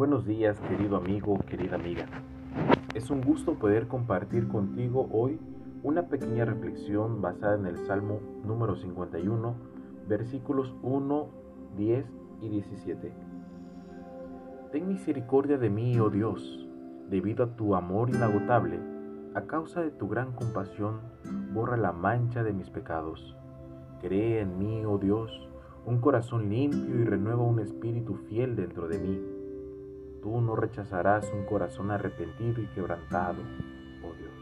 Buenos días, querido amigo, querida amiga. Es un gusto poder compartir contigo hoy una pequeña reflexión basada en el Salmo número 51, versículos 1, 10 y 17. Ten misericordia de mí, oh Dios, debido a tu amor inagotable, a causa de tu gran compasión, borra la mancha de mis pecados. Cree en mí, oh Dios, un corazón limpio y renueva un espíritu fiel dentro de mí. Tú no rechazarás un corazón arrepentido y quebrantado, oh Dios.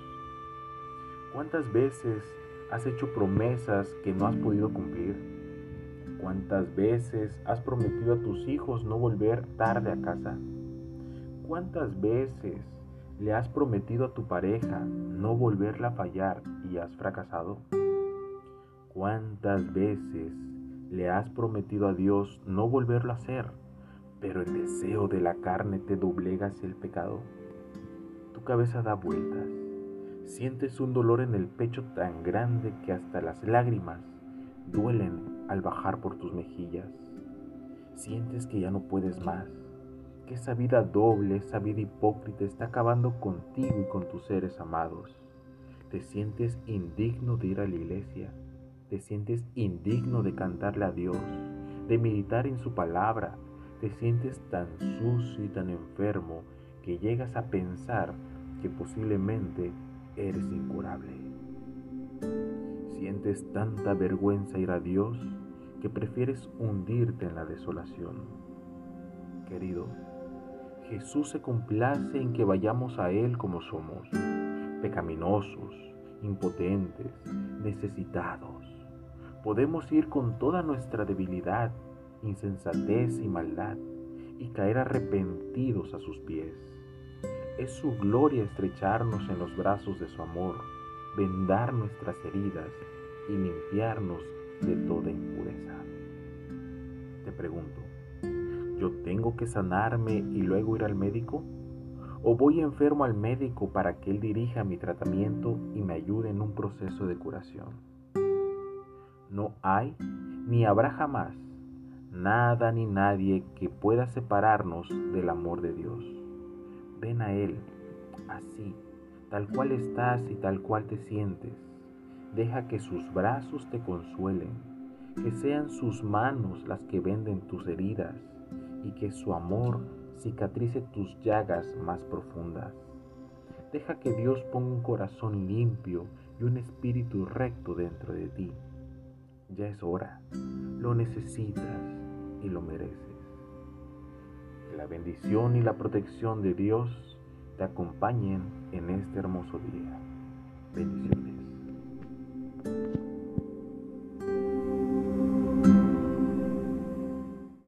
¿Cuántas veces has hecho promesas que no has podido cumplir? ¿Cuántas veces has prometido a tus hijos no volver tarde a casa? ¿Cuántas veces le has prometido a tu pareja no volverla a fallar y has fracasado? ¿Cuántas veces le has prometido a Dios no volverlo a hacer, pero el deseo de la carne te doblega hacia el pecado? Tu cabeza da vueltas. Sientes un dolor en el pecho tan grande que hasta las lágrimas duelen al bajar por tus mejillas. Sientes que ya no puedes más, que esa vida doble, esa vida hipócrita está acabando contigo y con tus seres amados. Te sientes indigno de ir a la iglesia te sientes indigno de cantarle a Dios, de meditar en su palabra, te sientes tan sucio y tan enfermo que llegas a pensar que posiblemente eres incurable. Sientes tanta vergüenza ir a Dios que prefieres hundirte en la desolación. Querido, Jesús se complace en que vayamos a Él como somos, pecaminosos, impotentes, necesitados podemos ir con toda nuestra debilidad, insensatez y maldad y caer arrepentidos a sus pies. Es su gloria estrecharnos en los brazos de su amor, vendar nuestras heridas y limpiarnos de toda impureza. Te pregunto, ¿yo tengo que sanarme y luego ir al médico? ¿O voy enfermo al médico para que él dirija mi tratamiento y me ayude en un proceso de curación? no hay ni habrá jamás nada ni nadie que pueda separarnos del amor de Dios. Ven a Él, así, tal cual estás y tal cual te sientes. Deja que sus brazos te consuelen, que sean sus manos las que venden tus heridas y que su amor cicatrice tus llagas más profundas. Deja que Dios ponga un corazón limpio y un espíritu recto dentro de ti ya es hora. Lo necesitas y lo mereces. Que la bendición y la protección de Dios te acompañen en este hermoso día. Bendiciones.